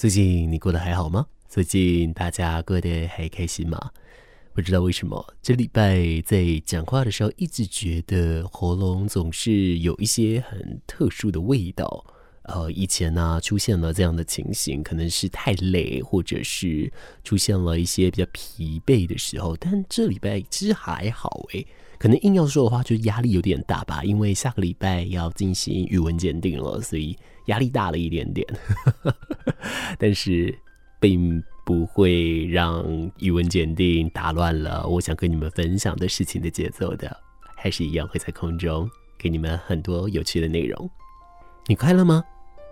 最近你过得还好吗？最近大家过得还开心吗？不知道为什么这礼拜在讲话的时候，一直觉得喉咙总是有一些很特殊的味道。呃，以前呢、出现了这样的情形，可能是太累，或者是出现了一些比较疲惫的时候。但这礼拜其实还好诶，可能硬要说的话，就压力有点大吧，因为下个礼拜要进行语文鉴定了，所以压力大了一点点。但是并不会让语文检定打乱了我想跟你们分享的事情的节奏的，还是一样会在空中给你们很多有趣的内容。你快乐吗？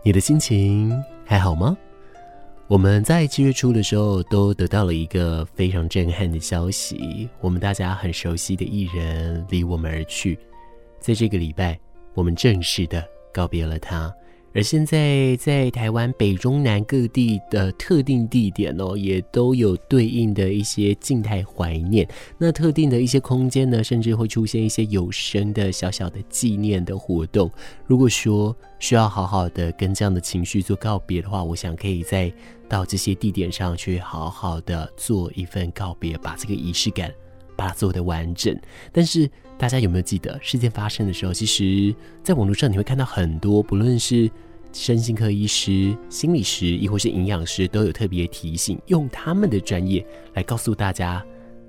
你的心情还好吗？我们在七月初的时候都得到了一个非常震撼的消息，我们大家很熟悉的艺人离我们而去，在这个礼拜，我们正式的告别了他。而现在，在台湾北中南各地的特定地点哦，也都有对应的一些静态怀念。那特定的一些空间呢，甚至会出现一些有声的小小的纪念的活动。如果说需要好好的跟这样的情绪做告别的话，我想可以再到这些地点上去好好的做一份告别，把这个仪式感把它做得完整。但是大家有没有记得，事件发生的时候，其实在网络上你会看到很多，不论是身心科医师、心理师，亦或是营养师，都有特别提醒，用他们的专业来告诉大家，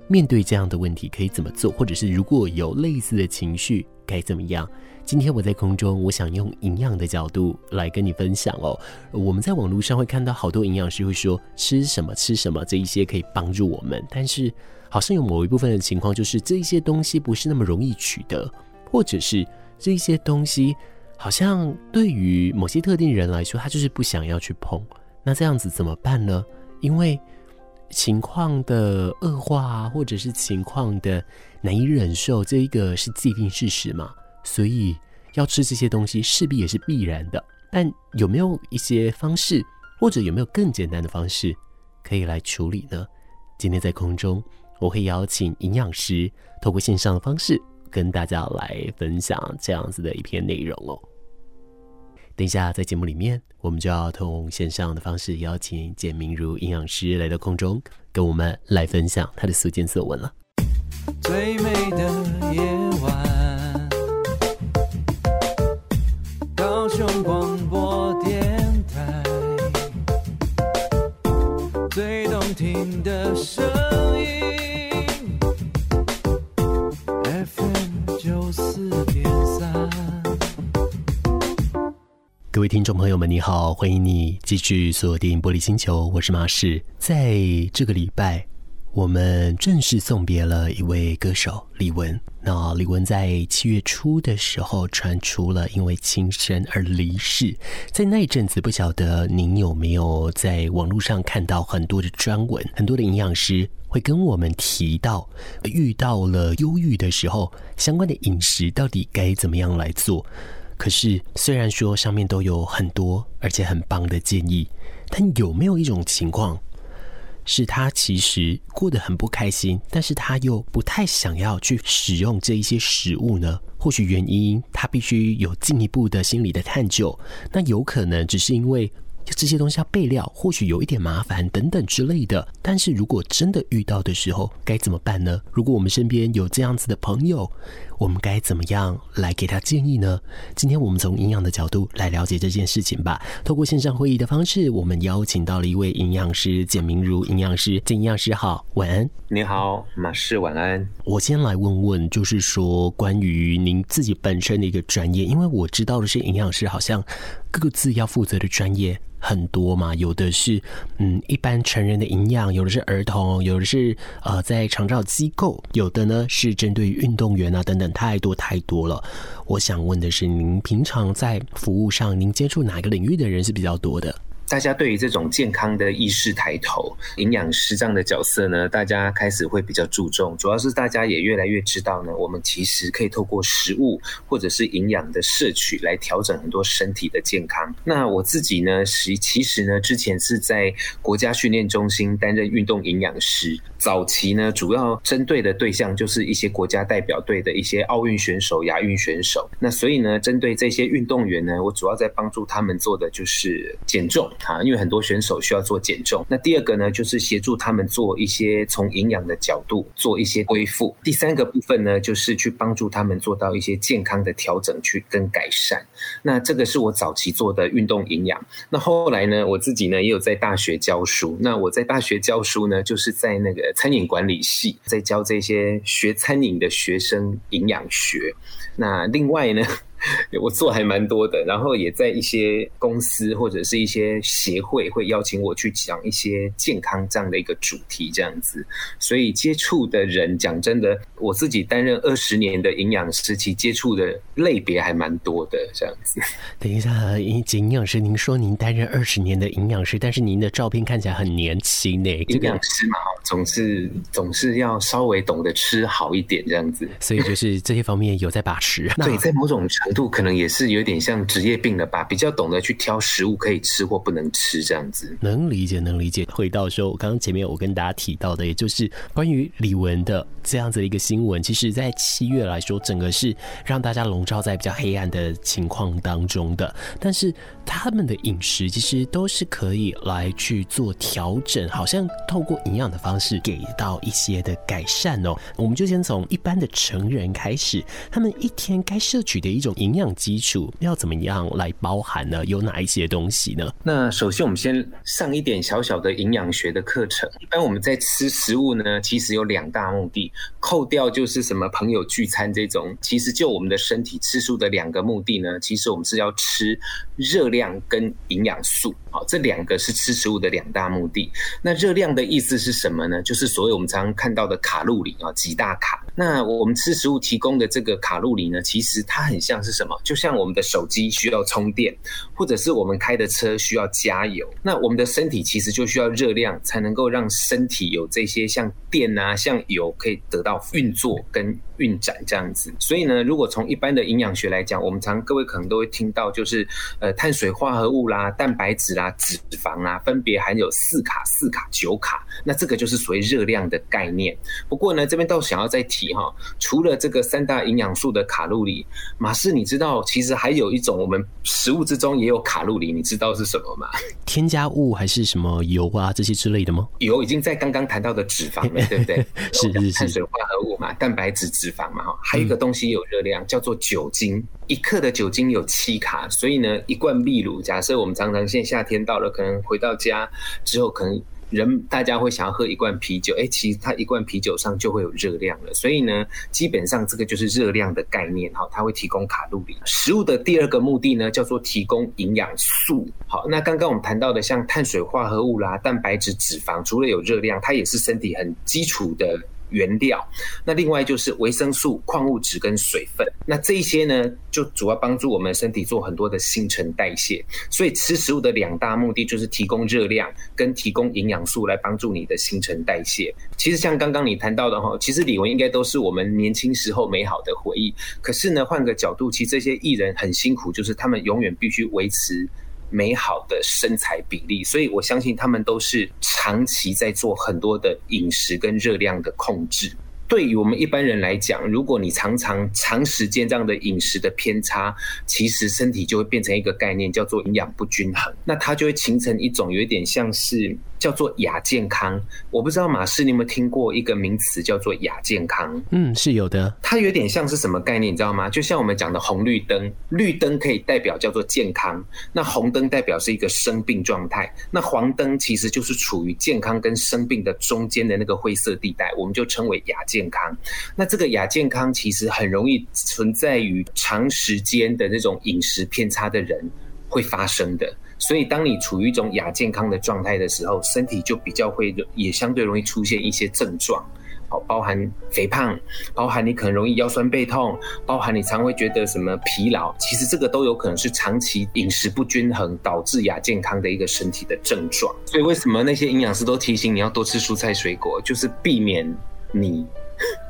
面对这样的问题可以怎么做，或者是如果有类似的情绪该怎么样。今天我在空中，我想用营养的角度来跟你分享哦。我们在网络上会看到好多营养师会说吃什么吃什么，这一些可以帮助我们，但是好像有某一部分的情况就是这一些东西不是那么容易取得，或者是这一些东西。好像对于某些特定人来说，他就是不想要去碰。那这样子怎么办呢？因为情况的恶化啊，或者是情况的难以忍受，这一个是既定事实嘛。所以要吃这些东西，势必也是必然的。但有没有一些方式，或者有没有更简单的方式可以来处理呢？今天在空中，我会邀请营养师透过线上的方式，跟大家来分享这样子的一篇内容哦。等一下，在节目里面，我们就要通线上的方式邀请简明如营养师来到空中，跟我们来分享他的所见所闻了。最美的夜晚，高雄广播电台，最动听的声各位听众朋友们，你好，欢迎你继续锁定玻璃星球，我是马仕。在这个礼拜，我们正式送别了一位歌手李玟。那李玟在七月初的时候传出了因为轻生而离世，在那一阵子，不晓得您有没有在网络上看到很多的专文，很多的营养师会跟我们提到，遇到了忧郁的时候，相关的饮食到底该怎么样来做。可是，虽然说上面都有很多而且很棒的建议，但有没有一种情况，是他其实过得很不开心，但是他又不太想要去使用这一些食物呢？或许原因他必须有进一步的心理的探究，那有可能只是因为这些东西要备料，或许有一点麻烦等等之类的。但是如果真的遇到的时候，该怎么办呢？如果我们身边有这样子的朋友，我们该怎么样来给他建议呢？今天我们从营养的角度来了解这件事情吧。透过线上会议的方式，我们邀请到了一位营养师简明如营养师，简营养师好，晚安。你好，马氏晚安。我先来问问，就是说关于您自己本身的一个专业，因为我知道的是营养师好像各自要负责的专业很多嘛，有的是嗯一般成人的营养，有的是儿童，有的是呃在长照机构，有的呢是针对于运动员啊等等。太多太多了，我想问的是，您平常在服务上，您接触哪个领域的人是比较多的？大家对于这种健康的意识抬头，营养师这样的角色呢，大家开始会比较注重。主要是大家也越来越知道呢，我们其实可以透过食物或者是营养的摄取来调整很多身体的健康。那我自己呢，其其实呢，之前是在国家训练中心担任运动营养师，早期呢，主要针对的对象就是一些国家代表队的一些奥运选手、亚运选手。那所以呢，针对这些运动员呢，我主要在帮助他们做的就是减重。啊，因为很多选手需要做减重。那第二个呢，就是协助他们做一些从营养的角度做一些恢复。第三个部分呢，就是去帮助他们做到一些健康的调整去跟改善。那这个是我早期做的运动营养。那后来呢，我自己呢也有在大学教书。那我在大学教书呢，就是在那个餐饮管理系，在教这些学餐饮的学生营养学。那另外呢，我做还蛮多的，然后也在一些公司或者是一些协会会邀请我去讲一些健康这样的一个主题，这样子。所以接触的人，讲真的，我自己担任二十年的营养师，其接触的类别还蛮多的，这样子。等一下，营养师，您说您担任二十年的营养师，但是您的照片看起来很年轻呢。营养师嘛，总是总是要稍微懂得吃好一点，这样子。所以就是这些方面有在把持。对，在某种程度可能也是有点像职业病了吧，比较懂得去挑食物可以吃或不能吃这样子。能理解，能理解。回到说，我刚刚前面我跟大家提到的，也就是关于李玟的这样子的一个新闻，其实在七月来说，整个是让大家笼罩在比较黑暗的情况当中的。但是他们的饮食其实都是可以来去做调整，好像透过营养的方式给到一些的改善哦。我们就先从一般的成人开始，他们一天该摄取的一种营养基础要怎么样来包含呢？有哪一些东西呢？那首先我们先上一点小小的营养学的课程。一般我们在吃食物呢，其实有两大目的，扣掉就是什么朋友聚餐这种，其实就我们的身体吃素的两个目的呢，其实我们是要吃热量跟营养素。好，这两个是吃食物的两大目的。那热量的意思是什么呢？就是所谓我们常常看到的卡路里啊，几大卡。那我们吃食物提供的这个卡路里呢，其实它很像是什么？就像我们的手机需要充电，或者是我们开的车需要加油。那我们的身体其实就需要热量，才能够让身体有这些像电啊、像油可以得到运作跟运转这样子。所以呢，如果从一般的营养学来讲，我们常各位可能都会听到，就是呃碳水化合物啦、蛋白质啦、脂肪啦，分别含有四卡、四卡、九卡。那这个就是所谓热量的概念。不过呢，这边倒想要再提哈，除了这个三大营养素的卡路里。马氏，你知道其实还有一种我们食物之中也有卡路里，你知道是什么吗？添加物还是什么油啊这些之类的吗？油已经在刚刚谈到的脂肪了，对不对？是是是，碳水化合物嘛，蛋白质、脂肪嘛，哈，还有一个东西有热量，叫做酒精。一克的酒精有七卡，所以呢，一罐秘鲁，假设我们常常现在夏天到了，可能回到家之后可能。人大家会想要喝一罐啤酒，哎，其实它一罐啤酒上就会有热量了，所以呢，基本上这个就是热量的概念，哈，它会提供卡路里。食物的第二个目的呢，叫做提供营养素。好，那刚刚我们谈到的像碳水化合物啦、蛋白质、脂肪，除了有热量，它也是身体很基础的。原料，那另外就是维生素、矿物质跟水分，那这一些呢，就主要帮助我们身体做很多的新陈代谢。所以吃食物的两大目的就是提供热量跟提供营养素来帮助你的新陈代谢。其实像刚刚你谈到的哈，其实李玟应该都是我们年轻时候美好的回忆。可是呢，换个角度，其实这些艺人很辛苦，就是他们永远必须维持。美好的身材比例，所以我相信他们都是长期在做很多的饮食跟热量的控制。对于我们一般人来讲，如果你常常长时间这样的饮食的偏差，其实身体就会变成一个概念，叫做营养不均衡。那它就会形成一种有一点像是。叫做亚健康，我不知道马氏你有没有听过一个名词叫做亚健康？嗯，是有的。它有点像是什么概念，你知道吗？就像我们讲的红绿灯，绿灯可以代表叫做健康，那红灯代表是一个生病状态，那黄灯其实就是处于健康跟生病的中间的那个灰色地带，我们就称为亚健康。那这个亚健康其实很容易存在于长时间的那种饮食偏差的人会发生的。所以，当你处于一种亚健康的状态的时候，身体就比较会也相对容易出现一些症状，好，包含肥胖，包含你可能容易腰酸背痛，包含你常会觉得什么疲劳，其实这个都有可能是长期饮食不均衡导致亚健康的一个身体的症状。所以，为什么那些营养师都提醒你要多吃蔬菜水果，就是避免你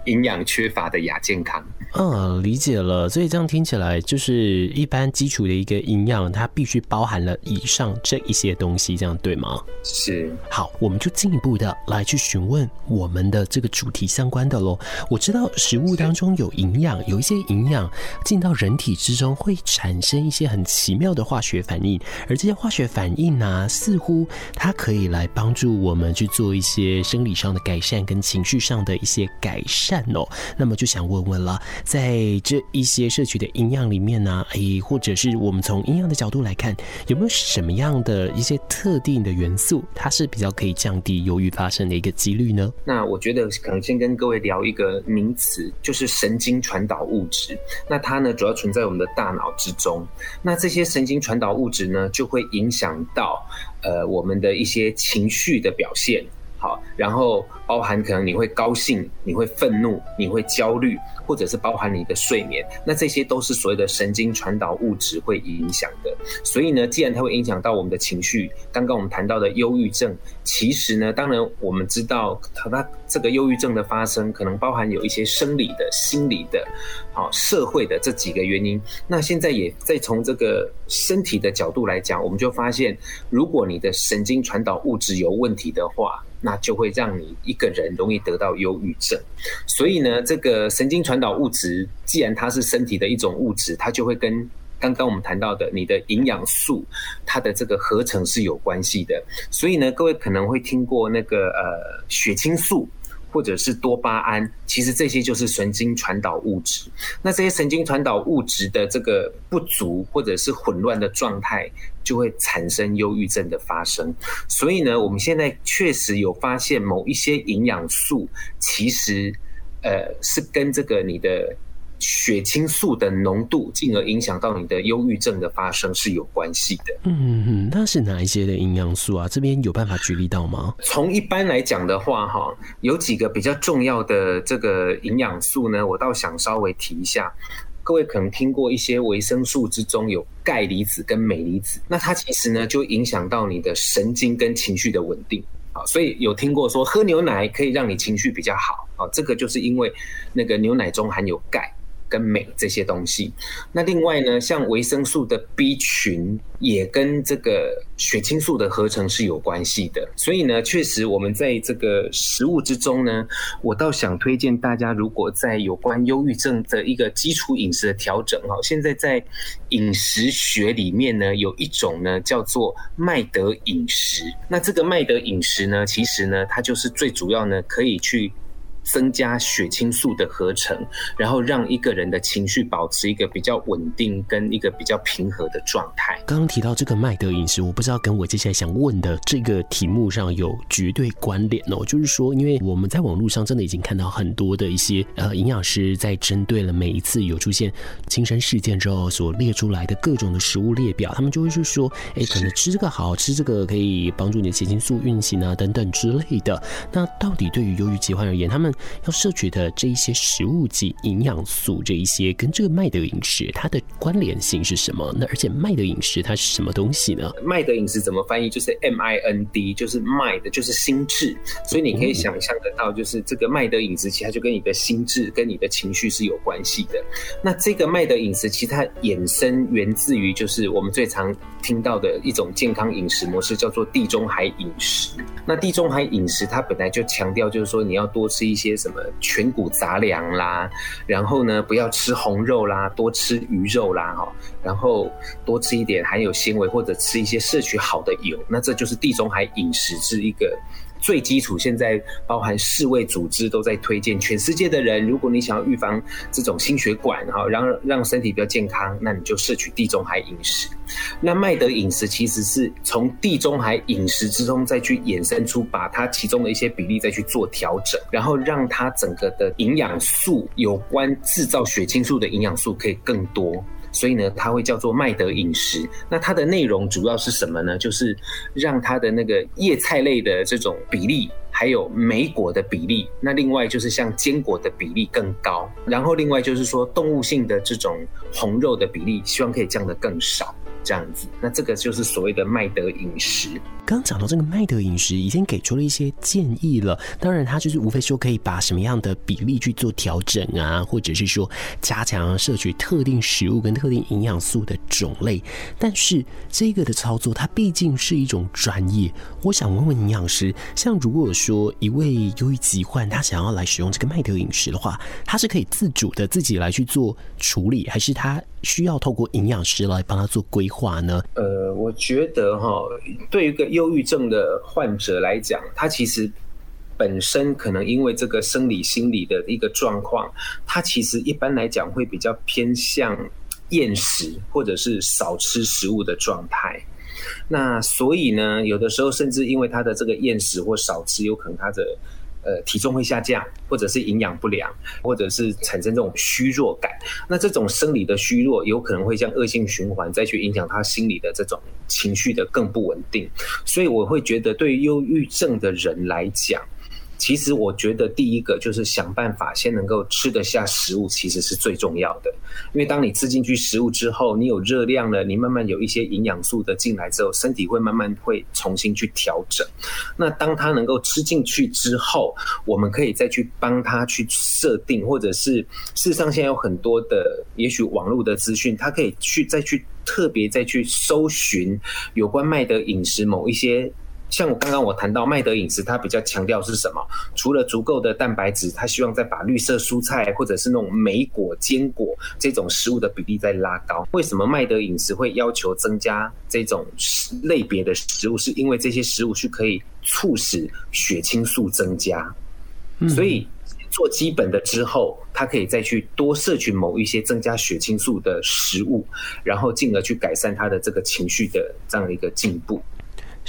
营养缺乏的亚健康。嗯，理解了。所以这样听起来，就是一般基础的一个营养，它必须包含了以上这一些东西，这样对吗？是。好，我们就进一步的来去询问我们的这个主题相关的喽。我知道食物当中有营养，有一些营养进到人体之中会产生一些很奇妙的化学反应，而这些化学反应呢、啊，似乎它可以来帮助我们去做一些生理上的改善跟情绪上的一些改改善哦。那么就想问问了。在这一些摄取的营养里面呢，诶，或者是我们从营养的角度来看，有没有什么样的一些特定的元素，它是比较可以降低忧郁发生的一个几率呢？那我觉得可能先跟各位聊一个名词，就是神经传导物质。那它呢，主要存在我们的大脑之中。那这些神经传导物质呢，就会影响到呃我们的一些情绪的表现。好，然后包含可能你会高兴，你会愤怒，你会焦虑。或者是包含你的睡眠，那这些都是所谓的神经传导物质会影响的。所以呢，既然它会影响到我们的情绪，刚刚我们谈到的忧郁症，其实呢，当然我们知道它这个忧郁症的发生，可能包含有一些生理的、心理的、好社会的这几个原因。那现在也再从这个身体的角度来讲，我们就发现，如果你的神经传导物质有问题的话，那就会让你一个人容易得到忧郁症。所以呢，这个神经传导物质，既然它是身体的一种物质，它就会跟刚刚我们谈到的你的营养素，它的这个合成是有关系的。所以呢，各位可能会听过那个呃血清素。或者是多巴胺，其实这些就是神经传导物质。那这些神经传导物质的这个不足或者是混乱的状态，就会产生忧郁症的发生。所以呢，我们现在确实有发现某一些营养素，其实呃是跟这个你的。血清素的浓度，进而影响到你的忧郁症的发生是有关系的。嗯嗯，那是哪一些的营养素啊？这边有办法举例到吗？从一般来讲的话，哈，有几个比较重要的这个营养素呢，我倒想稍微提一下。各位可能听过一些维生素之中有钙离子跟镁离子，那它其实呢就影响到你的神经跟情绪的稳定。啊，所以有听过说喝牛奶可以让你情绪比较好啊，这个就是因为那个牛奶中含有钙。跟镁这些东西，那另外呢，像维生素的 B 群也跟这个血清素的合成是有关系的。所以呢，确实我们在这个食物之中呢，我倒想推荐大家，如果在有关忧郁症的一个基础饮食的调整哈，现在在饮食学里面呢，有一种呢叫做麦德饮食。那这个麦德饮食呢，其实呢，它就是最主要呢，可以去。增加血清素的合成，然后让一个人的情绪保持一个比较稳定跟一个比较平和的状态。刚刚提到这个麦德饮食，我不知道跟我接下来想问的这个题目上有绝对关联哦。就是说，因为我们在网络上真的已经看到很多的一些呃营养师在针对了每一次有出现轻生事件之后所列出来的各种的食物列表，他们就会去说，哎，可能吃这个好，吃这个可以帮助你的血清素运行啊等等之类的。那到底对于忧郁疾患而言，他们要摄取的这一些食物及营养素，这一些跟这个麦德饮食它的关联性是什么？那而且麦德饮食它是什么东西呢？麦德饮食怎么翻译？就是 M I N D，就是 mind，就是心智。所以你可以想象得到，就是这个麦德饮食，其实它就跟你的心智、跟你的情绪是有关系的。那这个麦德饮食，其实它衍生源自于就是我们最常听到的一种健康饮食模式，叫做地中海饮食。那地中海饮食它本来就强调，就是说你要多吃一些什么全谷杂粮啦，然后呢，不要吃红肉啦，多吃鱼肉啦，哈，然后多吃一点含有纤维或者吃一些摄取好的油，那这就是地中海饮食是一个。最基础，现在包含世卫组织都在推荐，全世界的人，如果你想要预防这种心血管，哈，让让身体比较健康，那你就摄取地中海饮食。那麦德饮食其实是从地中海饮食之中再去衍生出，把它其中的一些比例再去做调整，然后让它整个的营养素有关制造血清素的营养素可以更多。所以呢，它会叫做麦德饮食。那它的内容主要是什么呢？就是让它的那个叶菜类的这种比例，还有莓果的比例，那另外就是像坚果的比例更高。然后另外就是说动物性的这种红肉的比例，希望可以降得更少，这样子。那这个就是所谓的麦德饮食。刚讲到这个麦德饮食，已经给出了一些建议了。当然，他就是无非说可以把什么样的比例去做调整啊，或者是说加强摄取特定食物跟特定营养素的种类。但是这个的操作，它毕竟是一种专业。我想问问营养师，像如果说一位忧郁疾患，他想要来使用这个麦德饮食的话，他是可以自主的自己来去做处理，还是他需要透过营养师来帮他做规划呢？呃，我觉得哈，对于一个忧忧郁症的患者来讲，他其实本身可能因为这个生理心理的一个状况，他其实一般来讲会比较偏向厌食或者是少吃食物的状态。那所以呢，有的时候甚至因为他的这个厌食或少吃，有可能他的。呃，体重会下降，或者是营养不良，或者是产生这种虚弱感。那这种生理的虚弱，有可能会像恶性循环，再去影响他心理的这种情绪的更不稳定。所以我会觉得，对忧郁症的人来讲。其实我觉得第一个就是想办法先能够吃得下食物，其实是最重要的。因为当你吃进去食物之后，你有热量了，你慢慢有一些营养素的进来之后，身体会慢慢会重新去调整。那当他能够吃进去之后，我们可以再去帮他去设定，或者是事实上现在有很多的，也许网络的资讯，他可以去再去特别再去搜寻有关麦德饮食某一些。像我刚刚我谈到麦德饮食，它比较强调是什么？除了足够的蛋白质，它希望再把绿色蔬菜或者是那种莓果、坚果这种食物的比例再拉高。为什么麦德饮食会要求增加这种类别的食物？是因为这些食物是可以促使血清素增加。所以做基本的之后，它可以再去多摄取某一些增加血清素的食物，然后进而去改善他的这个情绪的这样的一个进步。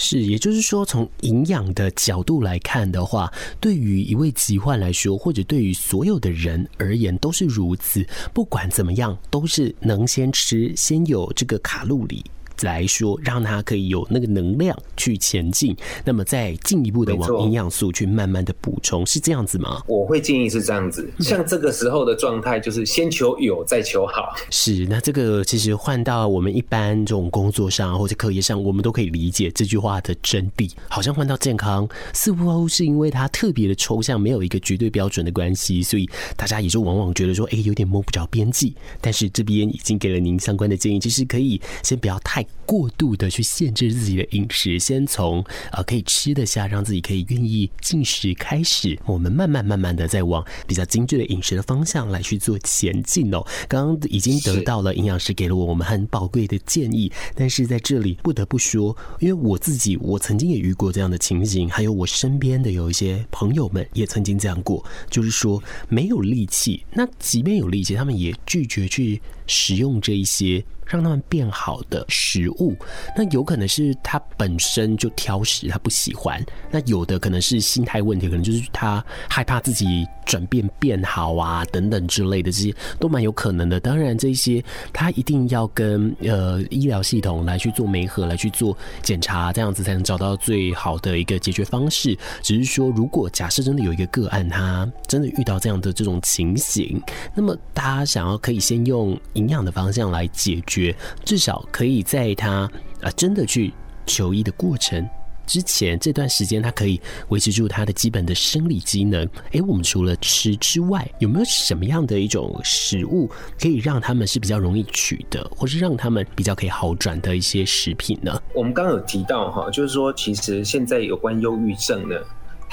是，也就是说，从营养的角度来看的话，对于一位疾患来说，或者对于所有的人而言，都是如此。不管怎么样，都是能先吃，先有这个卡路里。来说，让他可以有那个能量去前进，那么再进一步的往营养素去慢慢的补充，是这样子吗？我会建议是这样子，像这个时候的状态，就是先求有，再求好。是，那这个其实换到我们一般这种工作上或者课业上，我们都可以理解这句话的真谛。好像换到健康，似乎是因为它特别的抽象，没有一个绝对标准的关系，所以大家也就往往觉得说，哎，有点摸不着边际。但是这边已经给了您相关的建议，其实可以先不要太。过度的去限制自己的饮食，先从呃可以吃得下，让自己可以愿意进食开始，我们慢慢慢慢的再往比较精致的饮食的方向来去做前进哦。刚刚已经得到了营养师给了我们很宝贵的建议，但是在这里不得不说，因为我自己我曾经也遇过这样的情形，还有我身边的有一些朋友们也曾经这样过，就是说没有力气，那即便有力气，他们也拒绝去使用这一些。让他们变好的食物，那有可能是他本身就挑食，他不喜欢；那有的可能是心态问题，可能就是他害怕自己转变变好啊，等等之类的，这些都蛮有可能的。当然，这些他一定要跟呃医疗系统来去做媒合，来去做检查，这样子才能找到最好的一个解决方式。只是说，如果假设真的有一个个案，他真的遇到这样的这种情形，那么大家想要可以先用营养的方向来解决。至少可以在他啊真的去求医的过程之前，这段时间他可以维持住他的基本的生理机能。哎，我们除了吃之外，有没有什么样的一种食物可以让他们是比较容易取得，或是让他们比较可以好转的一些食品呢？我们刚刚有提到哈，就是说其实现在有关忧郁症呢。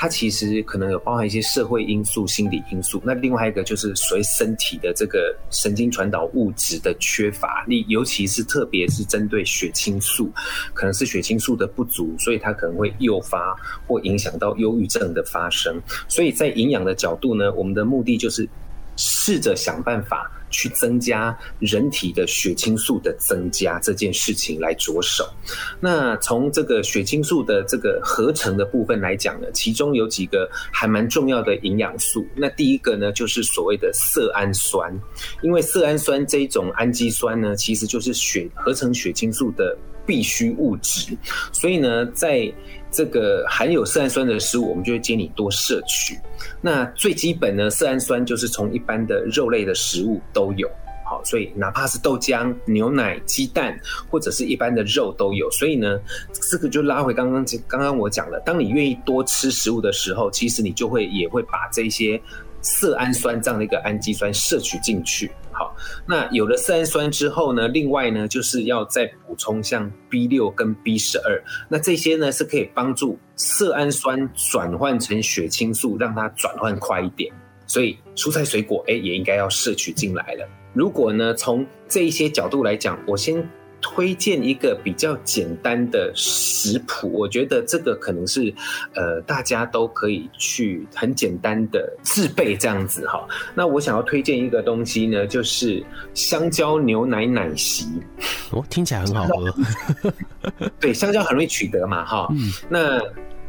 它其实可能有包含一些社会因素、心理因素。那另外一个就是随身体的这个神经传导物质的缺乏，你尤其是特别是针对血清素，可能是血清素的不足，所以它可能会诱发或影响到忧郁症的发生。所以在营养的角度呢，我们的目的就是试着想办法。去增加人体的血清素的增加这件事情来着手。那从这个血清素的这个合成的部分来讲呢，其中有几个还蛮重要的营养素。那第一个呢，就是所谓的色氨酸，因为色氨酸这种氨基酸呢，其实就是血合成血清素的必需物质。所以呢，在这个含有色氨酸的食物，我们就会建议你多摄取。那最基本呢，色氨酸就是从一般的肉类的食物都有。好，所以哪怕是豆浆、牛奶、鸡蛋或者是一般的肉都有。所以呢，这个就拉回刚刚刚刚我讲了，当你愿意多吃食物的时候，其实你就会也会把这些。色氨酸这样的一个氨基酸摄取进去，好，那有了色氨酸之后呢，另外呢就是要再补充像 B 六跟 B 十二，那这些呢是可以帮助色氨酸转换成血清素，让它转换快一点。所以蔬菜水果，哎，也应该要摄取进来了。如果呢从这一些角度来讲，我先。推荐一个比较简单的食谱，我觉得这个可能是呃大家都可以去很简单的制备这样子哈。那我想要推荐一个东西呢，就是香蕉牛奶奶昔。哦，听起来很好喝。对，香蕉很容易取得嘛哈。嗯。那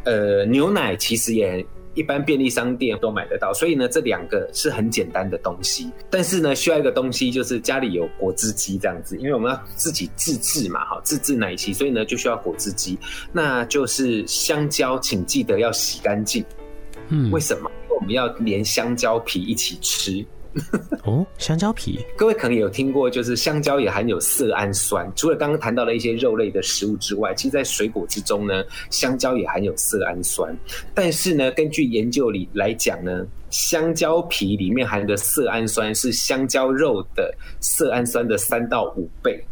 呃牛奶其实也。一般便利商店都买得到，所以呢，这两个是很简单的东西。但是呢，需要一个东西，就是家里有果汁机这样子，因为我们要自己自制嘛，哈，自制奶昔，所以呢，就需要果汁机。那就是香蕉，请记得要洗干净。嗯，为什么？因为我们要连香蕉皮一起吃。哦，香蕉皮，各位可能有听过，就是香蕉也含有色氨酸。除了刚刚谈到的一些肉类的食物之外，其实，在水果之中呢，香蕉也含有色氨酸。但是呢，根据研究里来讲呢，香蕉皮里面含的色氨酸是香蕉肉的色氨酸的三到五倍。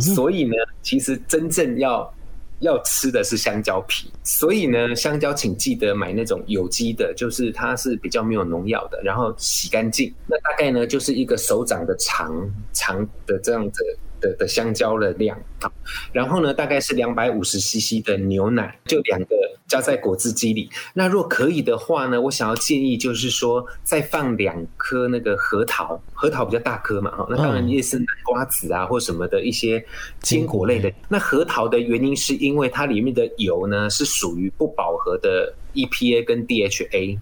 所以呢，其实真正要。要吃的是香蕉皮，所以呢，香蕉请记得买那种有机的，就是它是比较没有农药的，然后洗干净。那大概呢，就是一个手掌的长长的这样子。的的香蕉的量，啊，然后呢，大概是两百五十 CC 的牛奶，就两个加在果汁机里。那若可以的话呢，我想要建议就是说，再放两颗那个核桃，核桃比较大颗嘛，哈，那当然也是南瓜子啊或什么的一些坚果类的。那核桃的原因是因为它里面的油呢是属于不饱和的 EPA 跟 DHA。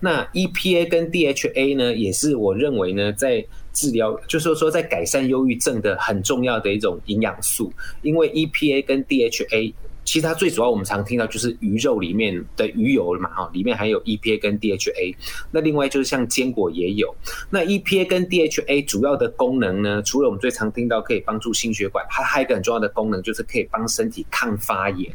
那 EPA 跟 DHA 呢，也是我认为呢在。治疗就是说，在改善忧郁症的很重要的一种营养素，因为 EPA 跟 DHA，其实它最主要我们常听到就是鱼肉里面的鱼油嘛，哈，里面含有 EPA 跟 DHA。那另外就是像坚果也有。那 EPA 跟 DHA 主要的功能呢，除了我们最常听到可以帮助心血管，它还有一个很重要的功能就是可以帮身体抗发炎。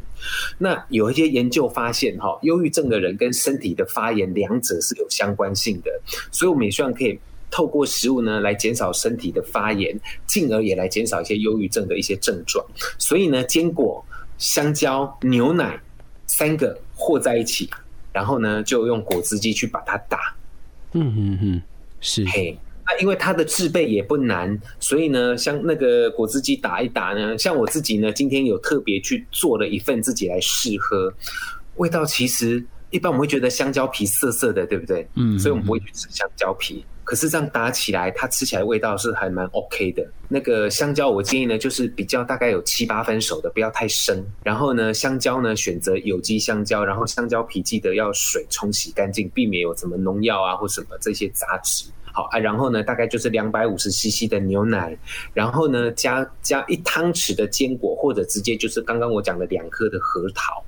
那有一些研究发现，哈，忧郁症的人跟身体的发炎两者是有相关性的，所以我们也希望可以。透过食物呢，来减少身体的发炎，进而也来减少一些忧郁症的一些症状。所以呢，坚果、香蕉、牛奶三个和在一起，然后呢，就用果汁机去把它打。嗯嗯嗯，是。嘿，那因为它的制备也不难，所以呢，像那个果汁机打一打呢，像我自己呢，今天有特别去做了一份自己来试喝，味道其实一般我们会觉得香蕉皮涩涩的，对不对？嗯，所以我们不会去吃香蕉皮。可是这样打起来，它吃起来味道是还蛮 OK 的。那个香蕉，我建议呢，就是比较大概有七八分熟的，不要太生。然后呢，香蕉呢，选择有机香蕉，然后香蕉皮记得要水冲洗干净，避免有什么农药啊或什么这些杂质。好啊，然后呢，大概就是两百五十 CC 的牛奶，然后呢，加加一汤匙的坚果，或者直接就是刚刚我讲的两颗的核桃。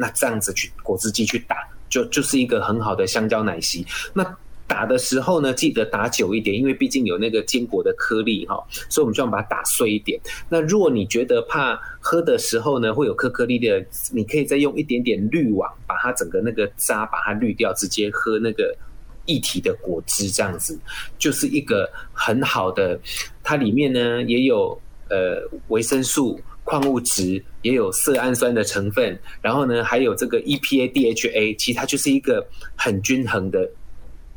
那这样子去果汁机去打，就就是一个很好的香蕉奶昔。那打的时候呢，记得打久一点，因为毕竟有那个坚果的颗粒哈，所以我们就要把它打碎一点。那如果你觉得怕喝的时候呢会有颗颗粒的，你可以再用一点点滤网把它整个那个渣把它滤掉，直接喝那个液体的果汁，这样子就是一个很好的。它里面呢也有呃维生素、矿物质，也有色氨酸的成分，然后呢还有这个 EPA、DHA，其实它就是一个很均衡的。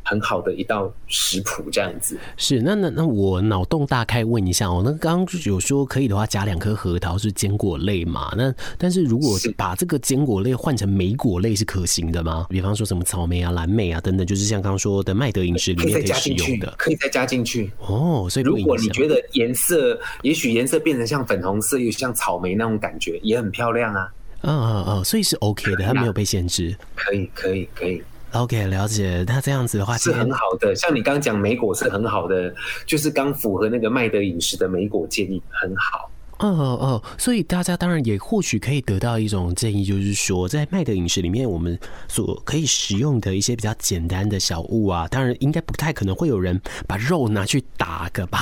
很好的一道食谱，这样子是。那那那我脑洞大开问一下哦，那刚刚有说可以的话加两颗核桃是坚果类嘛？那但是如果把这个坚果类换成莓果类是可行的吗？比方说什么草莓啊、蓝莓啊等等，就是像刚刚说的麦德饮食里面可以使用的，可以再加进去哦。所以如果你觉得颜色，也许颜色变成像粉红色，又像草莓那种感觉，也很漂亮啊。嗯嗯嗯，所以是 OK 的，它没有被限制。可以可以可以。OK，了解。那这样子的话是很好的，像你刚刚讲莓果是很好的，就是刚符合那个麦德饮食的莓果建议，很好。哦哦，所以大家当然也或许可以得到一种建议，就是说，在麦德饮食里面，我们所可以食用的一些比较简单的小物啊，当然应该不太可能会有人把肉拿去打个包，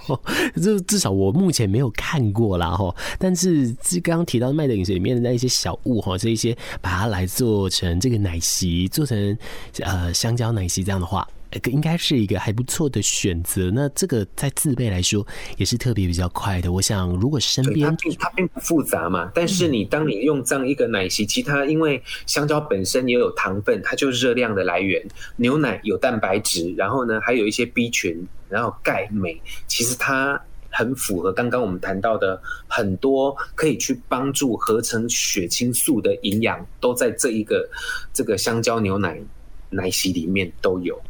这至少我目前没有看过啦哈。但是这刚刚提到麦德饮食里面的那一些小物哈，这一些把它来做成这个奶昔，做成呃香蕉奶昔这样的话。应该是一个还不错的选择。那这个在自备来说也是特别比较快的。我想，如果身边它并它并不复杂嘛，但是你当你用这样一个奶昔，其他因为香蕉本身也有糖分，它就是热量的来源。牛奶有蛋白质，然后呢还有一些 B 群，然后钙、镁，其实它很符合刚刚我们谈到的很多可以去帮助合成血清素的营养，都在这一个这个香蕉牛奶奶昔里面都有。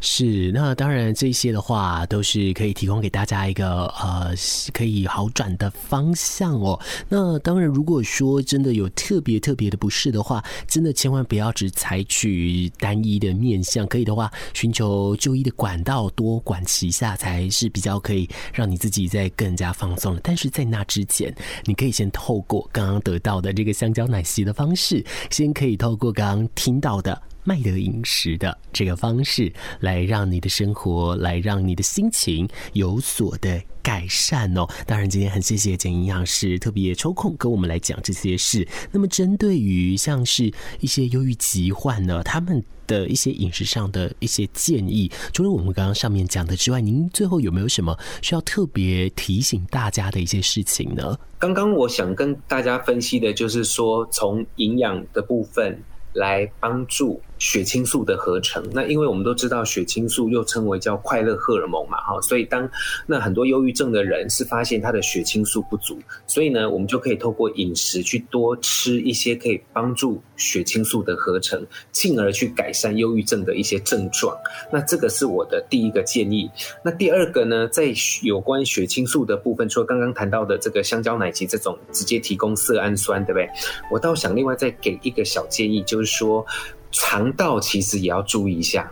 是，那当然这些的话都是可以提供给大家一个呃可以好转的方向哦。那当然，如果说真的有特别特别的不适的话，真的千万不要只采取单一的面向，可以的话寻求就医的管道，多管齐下才是比较可以让你自己在更加放松的。但是在那之前，你可以先透过刚刚得到的这个香蕉奶昔的方式，先可以透过刚刚听到的。麦德饮食的这个方式，来让你的生活，来让你的心情有所的改善哦。当然，今天很谢谢简营养师特别抽空跟我们来讲这些事。那么，针对于像是一些忧郁疾患呢，他们的一些饮食上的一些建议，除了我们刚刚上面讲的之外，您最后有没有什么需要特别提醒大家的一些事情呢？刚刚我想跟大家分析的就是说，从营养的部分来帮助。血清素的合成，那因为我们都知道血清素又称为叫快乐荷尔蒙嘛，哈，所以当那很多忧郁症的人是发现他的血清素不足，所以呢，我们就可以透过饮食去多吃一些可以帮助血清素的合成，进而去改善忧郁症的一些症状。那这个是我的第一个建议。那第二个呢，在有关血清素的部分，除了刚刚谈到的这个香蕉奶昔这种直接提供色氨酸，对不对？我倒想另外再给一个小建议，就是说。肠道其实也要注意一下，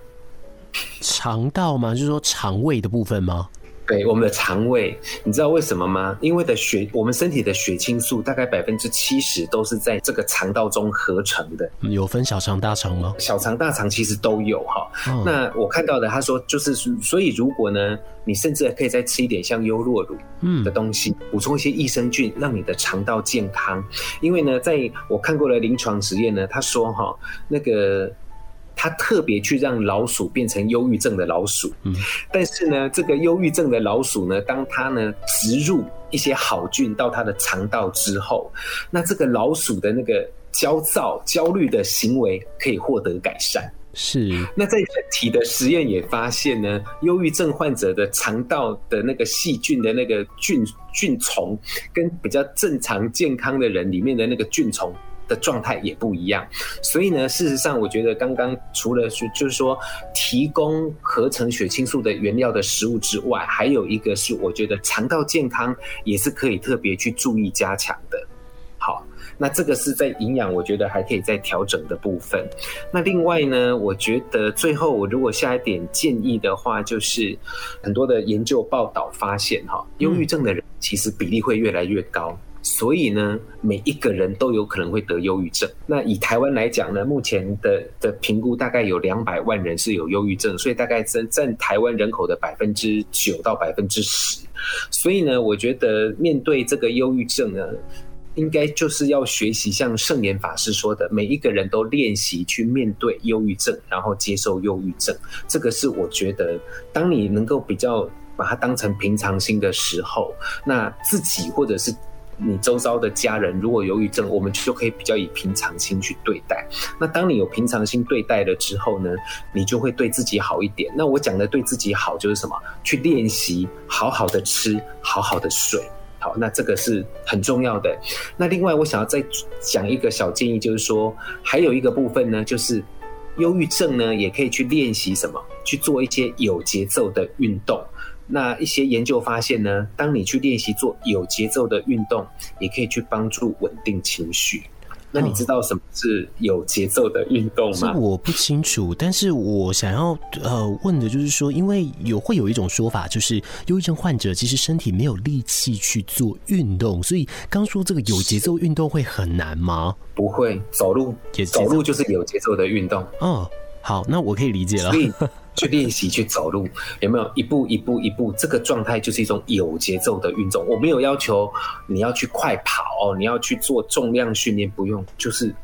肠道吗？就是说肠胃的部分吗？对，我们的肠胃，你知道为什么吗？因为的血，我们身体的血清素大概百分之七十都是在这个肠道中合成的。有分小肠、大肠吗？小肠、大肠其实都有哈。哦、那我看到的，他说就是，所以如果呢，你甚至可以再吃一点像优酪乳嗯的东西，补、嗯、充一些益生菌，让你的肠道健康。因为呢，在我看过的临床实验呢，他说哈，那个。他特别去让老鼠变成忧郁症的老鼠，嗯，但是呢，这个忧郁症的老鼠呢，当它呢植入一些好菌到它的肠道之后，那这个老鼠的那个焦躁、焦虑的行为可以获得改善。是。那在人体的实验也发现呢，忧郁症患者的肠道的那个细菌的那个菌菌虫，跟比较正常健康的人里面的那个菌丛。的状态也不一样，所以呢，事实上，我觉得刚刚除了是就是说提供合成血清素的原料的食物之外，还有一个是我觉得肠道健康也是可以特别去注意加强的。好，那这个是在营养，我觉得还可以再调整的部分。那另外呢，我觉得最后我如果下一点建议的话，就是很多的研究报道发现，哈，忧郁症的人其实比例会越来越高。所以呢，每一个人都有可能会得忧郁症。那以台湾来讲呢，目前的的评估大概有两百万人是有忧郁症，所以大概占占台湾人口的百分之九到百分之十。所以呢，我觉得面对这个忧郁症呢，应该就是要学习像圣严法师说的，每一个人都练习去面对忧郁症，然后接受忧郁症。这个是我觉得，当你能够比较把它当成平常心的时候，那自己或者是。你周遭的家人如果忧郁症，我们就可以比较以平常心去对待。那当你有平常心对待了之后呢，你就会对自己好一点。那我讲的对自己好就是什么？去练习好好的吃，好好的睡。好，那这个是很重要的。那另外我想要再讲一个小建议，就是说还有一个部分呢，就是忧郁症呢也可以去练习什么？去做一些有节奏的运动。那一些研究发现呢，当你去练习做有节奏的运动，也可以去帮助稳定情绪。那你知道什么是有节奏的运动吗？我不清楚，但是我想要呃问的就是说，因为有会有一种说法，就是忧郁症患者其实身体没有力气去做运动，所以刚说这个有节奏运动会很难吗？不会，走路也走路就是有节奏的运动。哦，好，那我可以理解了。所以去练习去走路，有没有一步一步一步？这个状态就是一种有节奏的运动。我没有要求你要去快跑哦，你要去做重量训练，不用，就是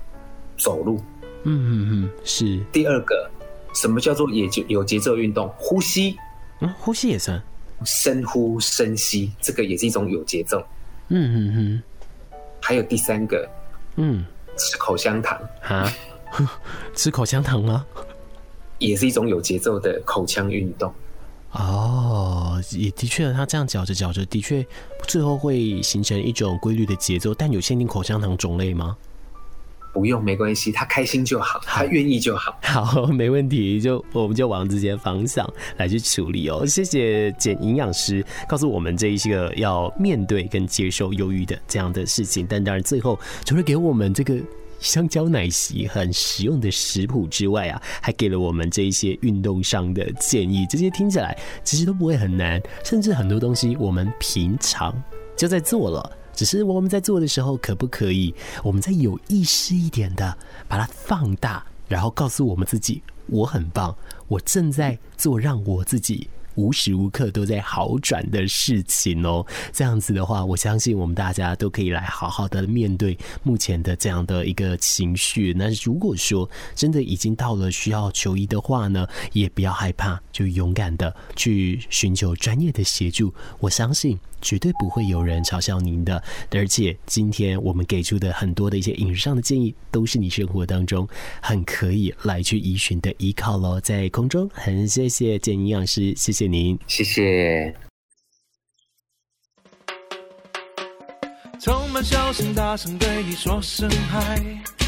走路。嗯嗯嗯，是。第二个，什么叫做也就有节奏运动？呼吸，嗯，呼吸也算，深呼深吸，这个也是一种有节奏。嗯嗯嗯。还有第三个，嗯，吃口香糖啊？吃口香糖吗？也是一种有节奏的口腔运动哦，也的确，他这样嚼着嚼着，的确最后会形成一种规律的节奏。但有限定口香糖种类吗？不用，没关系，他开心就好，他愿意就好。好，没问题，就我们就往这些方向来去处理哦。谢谢简营养师告诉我们这一些个要面对跟接受忧郁的这样的事情。但当然，最后除了给我们这个。香蕉奶昔很实用的食谱之外啊，还给了我们这一些运动上的建议。这些听起来其实都不会很难，甚至很多东西我们平常就在做了，只是我们在做的时候，可不可以我们再有意识一点的把它放大，然后告诉我们自己，我很棒，我正在做让我自己。无时无刻都在好转的事情哦，这样子的话，我相信我们大家都可以来好好的面对目前的这样的一个情绪。那如果说真的已经到了需要求医的话呢，也不要害怕，就勇敢的去寻求专业的协助。我相信。绝对不会有人嘲笑您的，而且今天我们给出的很多的一些饮食上的建议，都是你生活当中很可以来去依循的依靠喽。在空中，很谢谢简营养师，谢谢您，谢谢。充满笑声，大声对你说声嗨。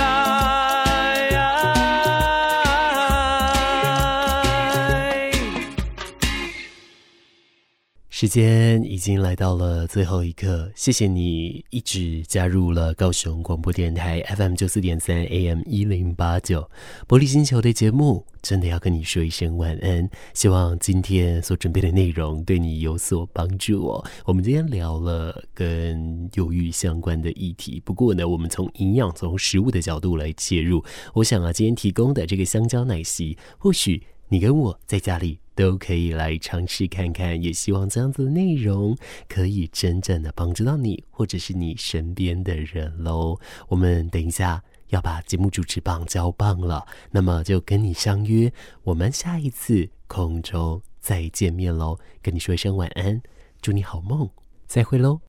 时间已经来到了最后一刻，谢谢你一直加入了高雄广播电台 FM 九四点三 AM 一零八九玻璃星球的节目，真的要跟你说一声晚安。希望今天所准备的内容对你有所帮助哦。我们今天聊了跟忧郁相关的议题，不过呢，我们从营养、从食物的角度来切入。我想啊，今天提供的这个香蕉奶昔，或许你跟我在家里。都可以来尝试看看，也希望这样子的内容可以真正的帮助到你，或者是你身边的人喽。我们等一下要把节目主持棒交棒了，那么就跟你相约，我们下一次空中再见面喽。跟你说一声晚安，祝你好梦，再会喽。